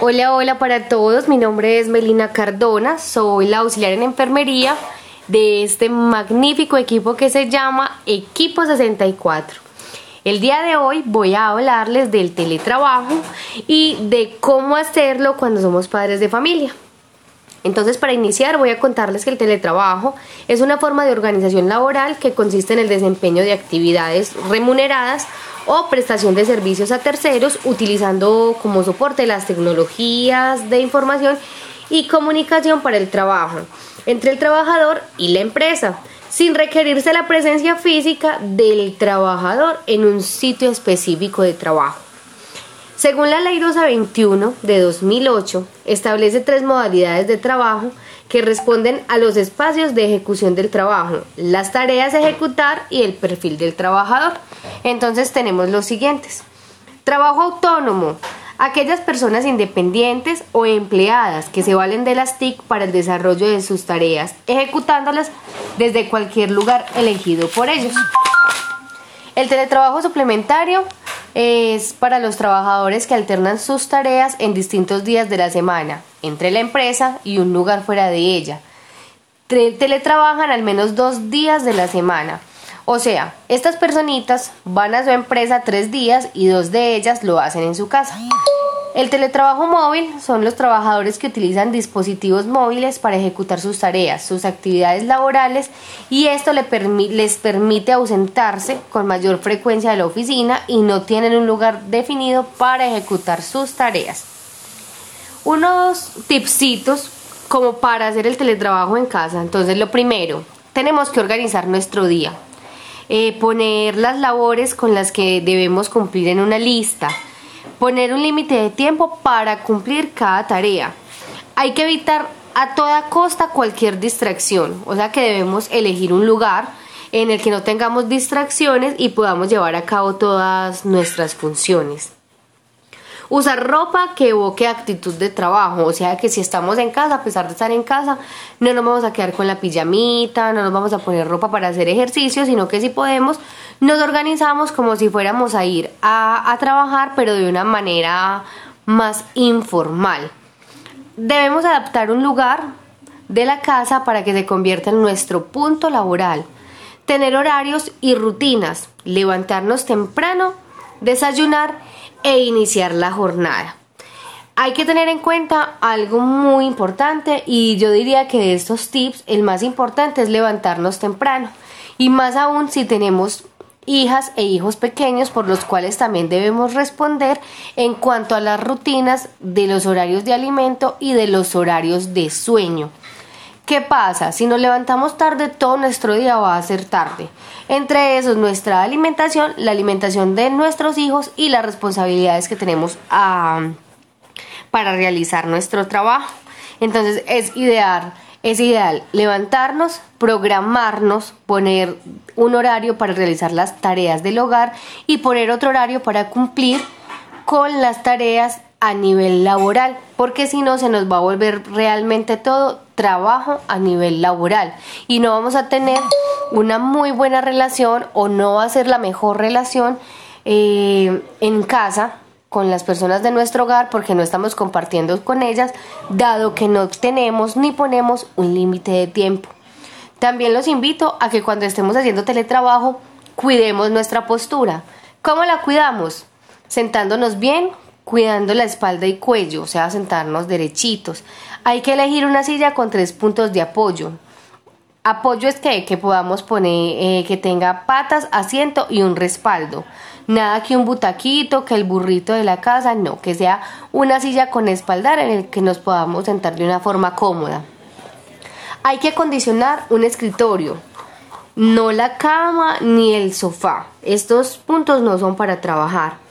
Hola, hola para todos. Mi nombre es Melina Cardona. Soy la auxiliar en enfermería de este magnífico equipo que se llama Equipo 64. El día de hoy voy a hablarles del teletrabajo y de cómo hacerlo cuando somos padres de familia. Entonces, para iniciar, voy a contarles que el teletrabajo es una forma de organización laboral que consiste en el desempeño de actividades remuneradas o prestación de servicios a terceros utilizando como soporte las tecnologías de información y comunicación para el trabajo entre el trabajador y la empresa, sin requerirse la presencia física del trabajador en un sitio específico de trabajo. Según la Ley 221 de 2008, establece tres modalidades de trabajo que responden a los espacios de ejecución del trabajo, las tareas a ejecutar y el perfil del trabajador. Entonces tenemos los siguientes. Trabajo autónomo. Aquellas personas independientes o empleadas que se valen de las TIC para el desarrollo de sus tareas, ejecutándolas desde cualquier lugar elegido por ellos. El teletrabajo suplementario es para los trabajadores que alternan sus tareas en distintos días de la semana, entre la empresa y un lugar fuera de ella. Teletrabajan al menos dos días de la semana. O sea, estas personitas van a su empresa tres días y dos de ellas lo hacen en su casa. El teletrabajo móvil son los trabajadores que utilizan dispositivos móviles para ejecutar sus tareas, sus actividades laborales y esto les permite ausentarse con mayor frecuencia de la oficina y no tienen un lugar definido para ejecutar sus tareas. Unos tipsitos como para hacer el teletrabajo en casa. Entonces, lo primero, tenemos que organizar nuestro día. Eh, poner las labores con las que debemos cumplir en una lista Poner un límite de tiempo para cumplir cada tarea. Hay que evitar a toda costa cualquier distracción, o sea que debemos elegir un lugar en el que no tengamos distracciones y podamos llevar a cabo todas nuestras funciones. Usar ropa que evoque actitud de trabajo, o sea que si estamos en casa, a pesar de estar en casa, no nos vamos a quedar con la pijamita, no nos vamos a poner ropa para hacer ejercicio, sino que si podemos nos organizamos como si fuéramos a ir a, trabajar, pero de una manera más informal. Debemos adaptar un lugar de la casa para que se convierta en nuestro punto laboral. Tener horarios y rutinas, levantarnos temprano, desayunar e iniciar la jornada. Hay que tener en cuenta algo muy importante y yo diría que de estos tips el más importante es levantarnos temprano y más aún si tenemos hijas e hijos pequeños por los cuales también debemos responder en cuanto a las rutinas de los horarios de alimento y de los horarios de sueño. ¿Qué pasa? Si nos levantamos tarde, todo nuestro día va a ser tarde. Entre esos, nuestra alimentación, la alimentación de nuestros hijos y las responsabilidades que tenemos ah, para realizar nuestro trabajo. Entonces, es ideal es ideal levantarnos, programarnos, poner un horario para realizar las tareas del hogar y poner otro horario para cumplir con las tareas a nivel laboral, porque si no se nos va a volver realmente todo trabajo a nivel laboral y no vamos a tener una muy buena relación o no va a ser la mejor relación eh, en casa con las personas de nuestro hogar porque no estamos compartiendo con ellas, dado que no tenemos ni ponemos un límite de tiempo. También los invito a que cuando estemos haciendo teletrabajo, cuidemos nuestra postura. ¿Cómo la cuidamos? Sentándonos bien, cuidando la espalda y cuello, o sea, sentarnos derechitos. Hay que elegir una silla con tres puntos de apoyo. Apoyo es que, que podamos poner, eh, que tenga patas, asiento y un respaldo. Nada que un butaquito, que el burrito de la casa, no, que sea una silla con espaldar en el que nos podamos sentar de una forma cómoda. Hay que acondicionar un escritorio, no la cama ni el sofá. Estos puntos no son para trabajar.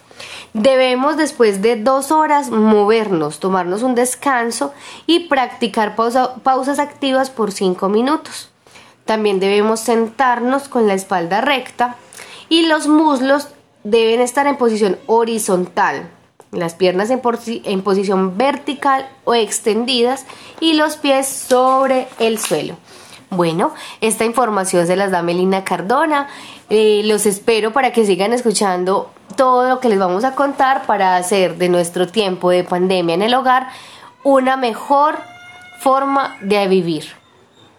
Debemos después de dos horas movernos, tomarnos un descanso y practicar pausas activas por cinco minutos. También debemos sentarnos con la espalda recta y los muslos deben estar en posición horizontal, las piernas en, posición vertical o extendidas y los pies sobre el suelo. Bueno, esta información se las da Melina Cardona. Eh, los espero para que sigan escuchando todo lo que les vamos a contar para hacer de nuestro tiempo de pandemia en el hogar una mejor forma de vivir.